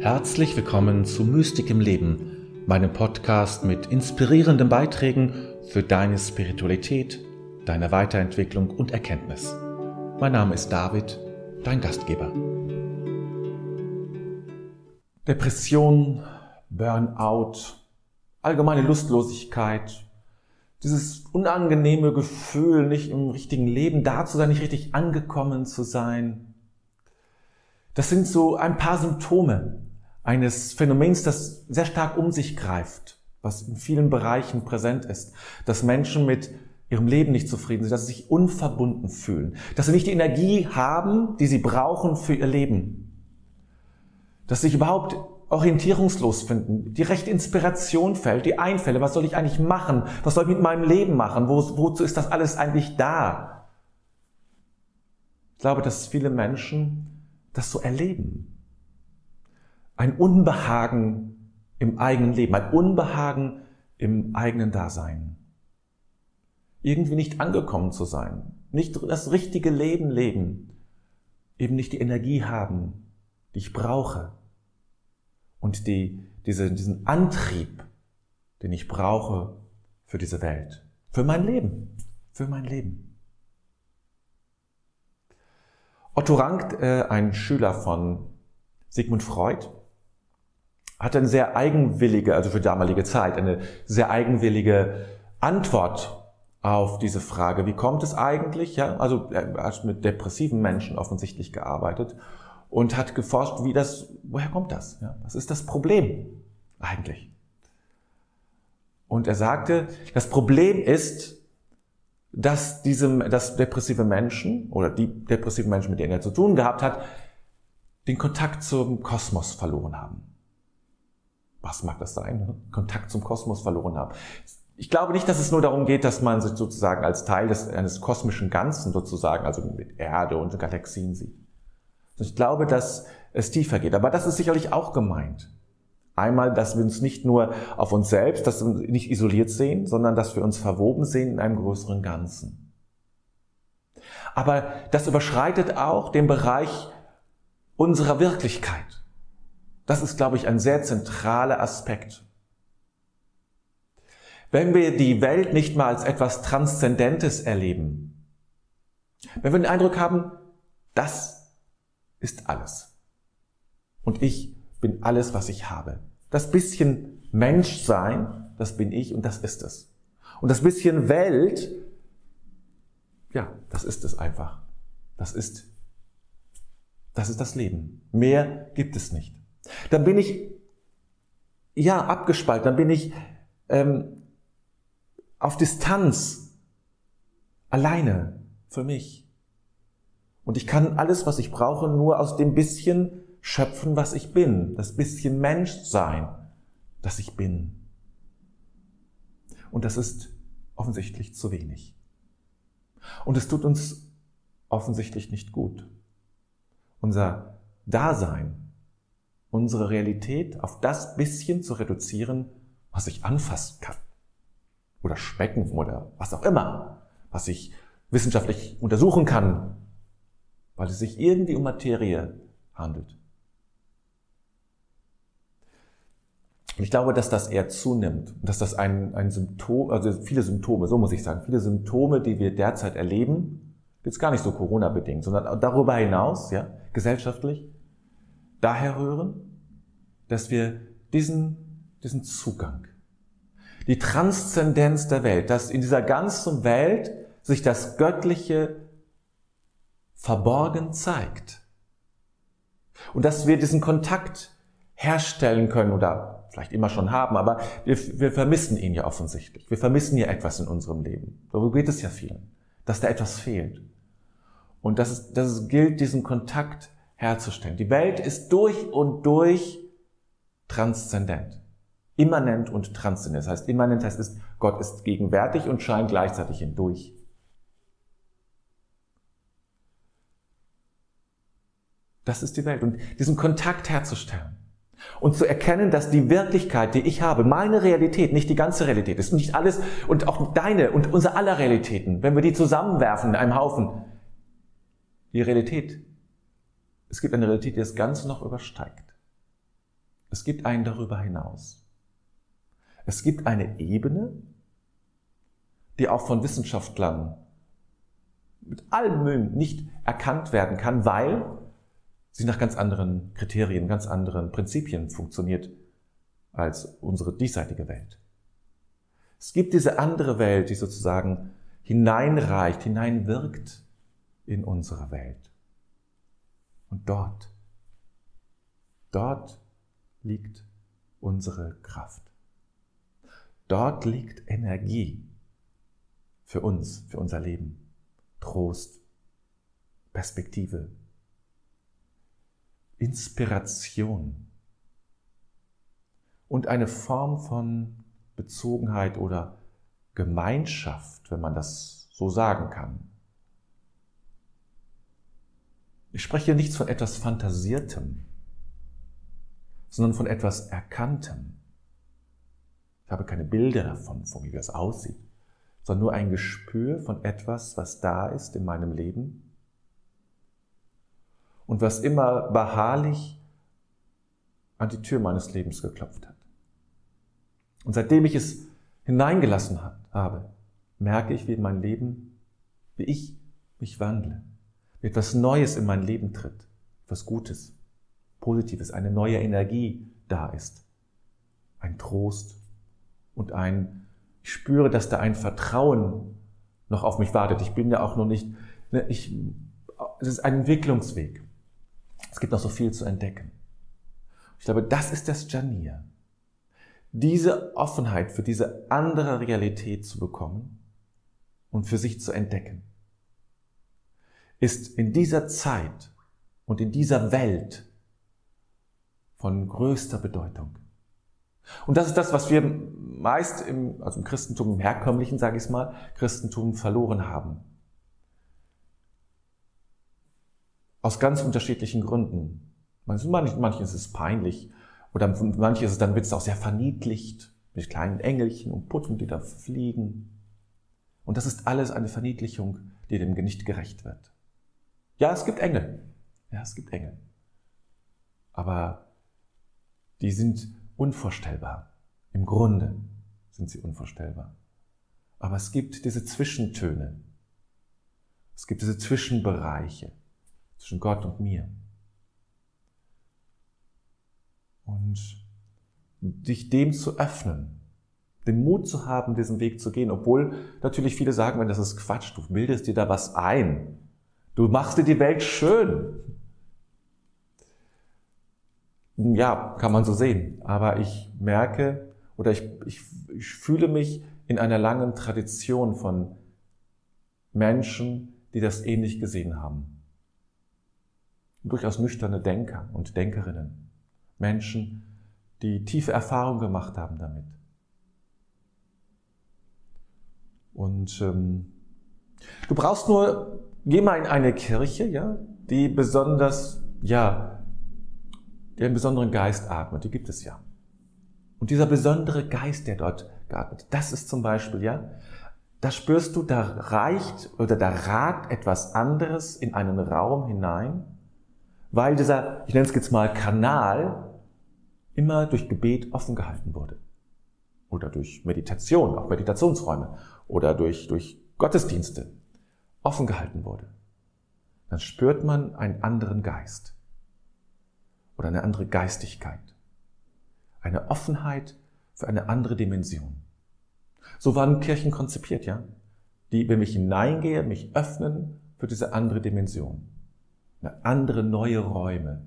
Herzlich willkommen zu Mystik im Leben, meinem Podcast mit inspirierenden Beiträgen für deine Spiritualität, deine Weiterentwicklung und Erkenntnis. Mein Name ist David, dein Gastgeber. Depression, Burnout, allgemeine Lustlosigkeit, dieses unangenehme Gefühl, nicht im richtigen Leben da zu sein, nicht richtig angekommen zu sein. Das sind so ein paar Symptome eines Phänomens, das sehr stark um sich greift, was in vielen Bereichen präsent ist, dass Menschen mit ihrem Leben nicht zufrieden sind, dass sie sich unverbunden fühlen, dass sie nicht die Energie haben, die sie brauchen für ihr Leben, dass sie sich überhaupt orientierungslos finden, die rechte Inspiration fällt, die Einfälle, was soll ich eigentlich machen, was soll ich mit meinem Leben machen, Wo, wozu ist das alles eigentlich da? Ich glaube, dass viele Menschen das so erleben. Ein Unbehagen im eigenen Leben, ein Unbehagen im eigenen Dasein. Irgendwie nicht angekommen zu sein, nicht das richtige Leben leben, eben nicht die Energie haben, die ich brauche und die, diese, diesen Antrieb, den ich brauche für diese Welt, für mein Leben, für mein Leben. Otto Rank, äh, ein Schüler von Sigmund Freud, hatte eine sehr eigenwillige, also für damalige Zeit, eine sehr eigenwillige Antwort auf diese Frage. Wie kommt es eigentlich? Ja, also er hat mit depressiven Menschen offensichtlich gearbeitet und hat geforscht, wie das, woher kommt das? Ja, was ist das Problem eigentlich? Und er sagte, das Problem ist, dass diesem, dass depressive Menschen oder die depressiven Menschen, mit denen er zu tun gehabt hat, den Kontakt zum Kosmos verloren haben. Was mag das sein? Ne? Kontakt zum Kosmos verloren haben. Ich glaube nicht, dass es nur darum geht, dass man sich sozusagen als Teil des, eines kosmischen Ganzen sozusagen, also mit Erde und Galaxien sieht. Ich glaube, dass es tiefer geht. Aber das ist sicherlich auch gemeint. Einmal, dass wir uns nicht nur auf uns selbst, dass wir uns nicht isoliert sehen, sondern dass wir uns verwoben sehen in einem größeren Ganzen. Aber das überschreitet auch den Bereich unserer Wirklichkeit. Das ist, glaube ich, ein sehr zentraler Aspekt. Wenn wir die Welt nicht mal als etwas Transzendentes erleben, wenn wir den Eindruck haben, das ist alles. Und ich bin alles, was ich habe. Das bisschen Menschsein, das bin ich und das ist es. Und das bisschen Welt, ja, das ist es einfach. Das ist, das ist das Leben. Mehr gibt es nicht. Dann bin ich, ja, abgespalten, dann bin ich ähm, auf Distanz, alleine, für mich. Und ich kann alles, was ich brauche, nur aus dem bisschen schöpfen, was ich bin. Das bisschen Menschsein, das ich bin. Und das ist offensichtlich zu wenig. Und es tut uns offensichtlich nicht gut. Unser Dasein, unsere Realität auf das bisschen zu reduzieren, was ich anfassen kann. Oder schmecken oder was auch immer, was ich wissenschaftlich untersuchen kann, weil es sich irgendwie um Materie handelt. Und ich glaube, dass das eher zunimmt dass das ein, ein Symptom, also viele Symptome, so muss ich sagen, viele Symptome, die wir derzeit erleben, jetzt gar nicht so Corona-bedingt, sondern darüber hinaus, ja, gesellschaftlich, daher rühren, dass wir diesen, diesen Zugang, die Transzendenz der Welt, dass in dieser ganzen Welt sich das Göttliche verborgen zeigt. Und dass wir diesen Kontakt herstellen können oder vielleicht immer schon haben, aber wir, wir vermissen ihn ja offensichtlich. Wir vermissen ja etwas in unserem Leben. Darüber geht es ja vielen, dass da etwas fehlt. Und dass es, dass es gilt, diesen Kontakt herzustellen. Die Welt ist durch und durch transzendent. Immanent und transzendent. Das heißt, immanent heißt, Gott ist gegenwärtig und scheint gleichzeitig hindurch. Das ist die Welt. Und diesen Kontakt herzustellen. Und zu erkennen, dass die Wirklichkeit, die ich habe, meine Realität, nicht die ganze Realität ist, nicht alles und auch deine und unser aller Realitäten, wenn wir die zusammenwerfen in einem Haufen, die Realität, es gibt eine Realität, die das Ganze noch übersteigt. Es gibt einen darüber hinaus. Es gibt eine Ebene, die auch von Wissenschaftlern mit allem Mühen nicht erkannt werden kann, weil sie nach ganz anderen Kriterien, ganz anderen Prinzipien funktioniert als unsere diesseitige Welt. Es gibt diese andere Welt, die sozusagen hineinreicht, hineinwirkt in unsere Welt. Und dort, dort liegt unsere Kraft. Dort liegt Energie für uns, für unser Leben. Trost, Perspektive, Inspiration und eine Form von Bezogenheit oder Gemeinschaft, wenn man das so sagen kann. Ich spreche hier nichts von etwas Fantasiertem, sondern von etwas Erkanntem. Ich habe keine Bilder davon, von wie das aussieht, sondern nur ein Gespür von etwas, was da ist in meinem Leben und was immer beharrlich an die Tür meines Lebens geklopft hat. Und seitdem ich es hineingelassen habe, merke ich, wie mein Leben, wie ich mich wandle, etwas Neues in mein Leben tritt, etwas Gutes, Positives, eine neue Energie da ist, ein Trost und ein, ich spüre, dass da ein Vertrauen noch auf mich wartet. Ich bin ja auch noch nicht, ne, ich, es ist ein Entwicklungsweg. Es gibt noch so viel zu entdecken. Ich glaube, das ist das Janir diese Offenheit für diese andere Realität zu bekommen und für sich zu entdecken, ist in dieser Zeit und in dieser Welt von größter Bedeutung. Und das ist das, was wir meist im, also im Christentum, im herkömmlichen, sage ich mal, Christentum verloren haben. Aus ganz unterschiedlichen Gründen. Manchen ist es peinlich, oder für manche ist es dann wird es auch sehr verniedlicht mit kleinen Engelchen und Putten, die da fliegen. Und das ist alles eine Verniedlichung, die dem nicht gerecht wird. Ja, es gibt Engel. Ja, es gibt Engel. Aber die sind unvorstellbar. Im Grunde sind sie unvorstellbar. Aber es gibt diese Zwischentöne. Es gibt diese Zwischenbereiche zwischen Gott und mir. und dich dem zu öffnen, den Mut zu haben, diesen Weg zu gehen, obwohl natürlich viele sagen, wenn das ist Quatsch, du bildest dir da was ein, du machst dir die Welt schön. Ja, kann man so sehen, aber ich merke oder ich, ich, ich fühle mich in einer langen Tradition von Menschen, die das ähnlich gesehen haben. Durchaus nüchterne Denker und Denkerinnen. Menschen, die tiefe Erfahrung gemacht haben damit. Und ähm, du brauchst nur, geh mal in eine Kirche, ja, die besonders, ja, die einen besonderen Geist atmet, die gibt es ja. Und dieser besondere Geist, der dort geatmet, das ist zum Beispiel, ja, da spürst du, da reicht oder da ragt etwas anderes in einen Raum hinein, weil dieser, ich nenne es jetzt mal Kanal, immer durch Gebet offen gehalten wurde. Oder durch Meditation, auch Meditationsräume. Oder durch, durch Gottesdienste offen gehalten wurde. Dann spürt man einen anderen Geist. Oder eine andere Geistigkeit. Eine Offenheit für eine andere Dimension. So waren Kirchen konzipiert, ja? Die, wenn ich hineingehe, mich öffnen für diese andere Dimension. Eine andere neue Räume,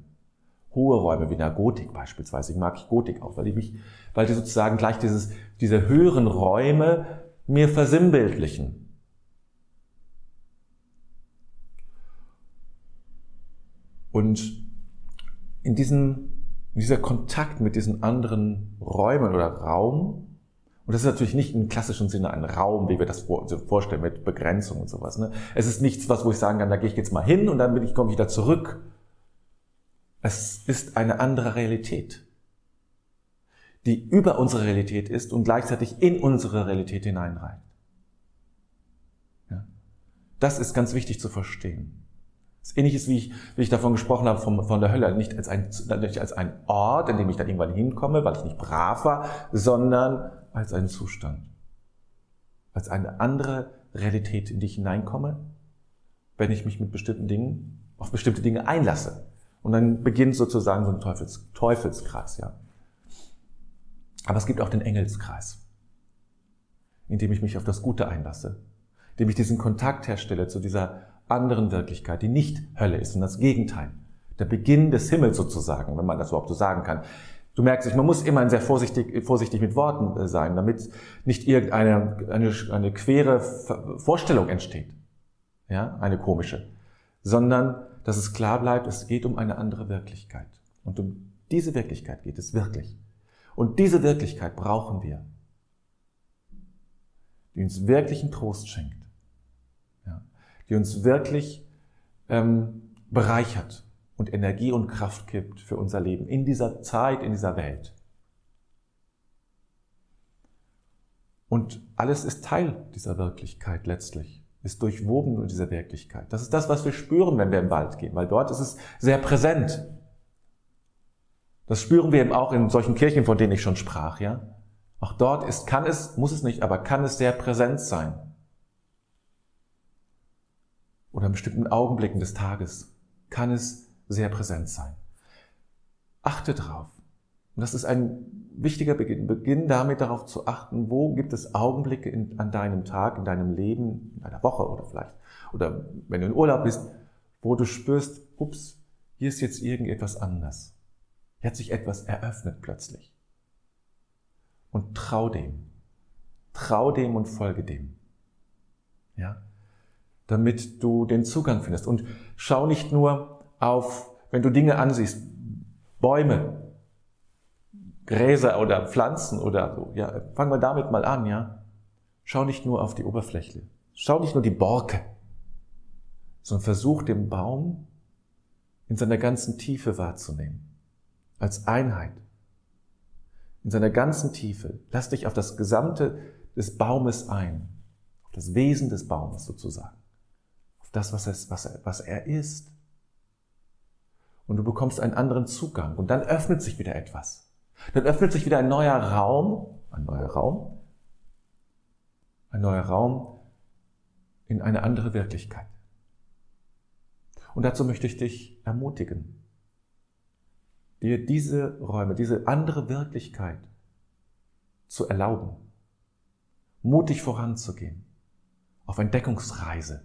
hohe Räume wie in der Gotik beispielsweise. Ich mag Gotik auch, weil die mich, weil die sozusagen gleich dieses, diese höheren Räume mir versinnbildlichen. Und in diesem, dieser Kontakt mit diesen anderen Räumen oder Raum, und das ist natürlich nicht im klassischen Sinne ein Raum, wie wir das vorstellen mit Begrenzung und sowas. Ne? Es ist nichts, was wo ich sagen kann, da gehe ich jetzt mal hin und dann bin ich komme ich wieder zurück, es ist eine andere Realität, die über unsere Realität ist und gleichzeitig in unsere Realität hineinreicht. Ja? Das ist ganz wichtig zu verstehen. Das ähnliches, wie ich, wie ich davon gesprochen habe, von, von der Hölle. Nicht als, ein, nicht als ein Ort, in dem ich dann irgendwann hinkomme, weil ich nicht brav war, sondern als einen Zustand. Als eine andere Realität, in die ich hineinkomme, wenn ich mich mit bestimmten Dingen, auf bestimmte Dinge einlasse. Und dann beginnt sozusagen so ein Teufels, Teufelskreis, ja. Aber es gibt auch den Engelskreis, in dem ich mich auf das Gute einlasse, in dem ich diesen Kontakt herstelle zu dieser anderen Wirklichkeit, die nicht Hölle ist und das Gegenteil. Der Beginn des Himmels sozusagen, wenn man das überhaupt so sagen kann. Du merkst, man muss immer sehr vorsichtig, vorsichtig mit Worten äh, sein, damit nicht irgendeine eine, eine quere Vorstellung entsteht. Ja, eine komische. Sondern, dass es klar bleibt, es geht um eine andere Wirklichkeit. Und um diese Wirklichkeit geht es wirklich. Und diese Wirklichkeit brauchen wir, die uns wirklichen Trost schenkt, die uns wirklich ähm, bereichert und Energie und Kraft gibt für unser Leben in dieser Zeit, in dieser Welt. Und alles ist Teil dieser Wirklichkeit letztlich, ist durchwoben in dieser Wirklichkeit. Das ist das, was wir spüren, wenn wir im Wald gehen, weil dort ist es sehr präsent. Das spüren wir eben auch in solchen Kirchen, von denen ich schon sprach, ja. Auch dort ist, kann es, muss es nicht, aber kann es sehr präsent sein. Oder in bestimmten Augenblicken des Tages kann es sehr präsent sein. Achte drauf. Und das ist ein wichtiger Beginn. Beginn damit darauf zu achten, wo gibt es Augenblicke in, an deinem Tag, in deinem Leben, in deiner Woche oder vielleicht, oder wenn du in Urlaub bist, wo du spürst, ups, hier ist jetzt irgendetwas anders. Hier hat sich etwas eröffnet plötzlich. Und trau dem. Trau dem und folge dem. Ja? Damit du den Zugang findest. Und schau nicht nur auf, wenn du Dinge ansiehst, Bäume, Gräser oder Pflanzen oder so. Ja, fangen wir damit mal an, ja. Schau nicht nur auf die Oberfläche. Schau nicht nur die Borke, sondern versuch den Baum in seiner ganzen Tiefe wahrzunehmen als Einheit, in seiner ganzen Tiefe. Lass dich auf das Gesamte des Baumes ein, auf das Wesen des Baumes sozusagen, das, was er, was er, was er ist. Und du bekommst einen anderen Zugang und dann öffnet sich wieder etwas. Dann öffnet sich wieder ein neuer Raum, ein neuer Raum, ein neuer Raum in eine andere Wirklichkeit. Und dazu möchte ich dich ermutigen dir diese Räume, diese andere Wirklichkeit zu erlauben, mutig voranzugehen, auf Entdeckungsreise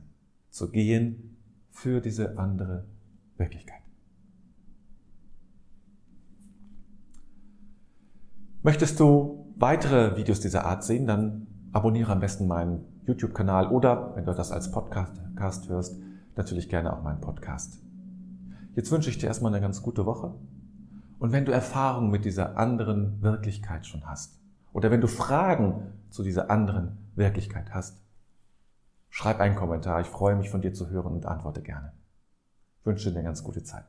zu gehen für diese andere Wirklichkeit. Möchtest du weitere Videos dieser Art sehen, dann abonniere am besten meinen YouTube-Kanal oder, wenn du das als Podcast hörst, natürlich gerne auch meinen Podcast. Jetzt wünsche ich dir erstmal eine ganz gute Woche und wenn du Erfahrungen mit dieser anderen Wirklichkeit schon hast, oder wenn du Fragen zu dieser anderen Wirklichkeit hast, schreib einen Kommentar. Ich freue mich von dir zu hören und antworte gerne. Ich wünsche dir eine ganz gute Zeit.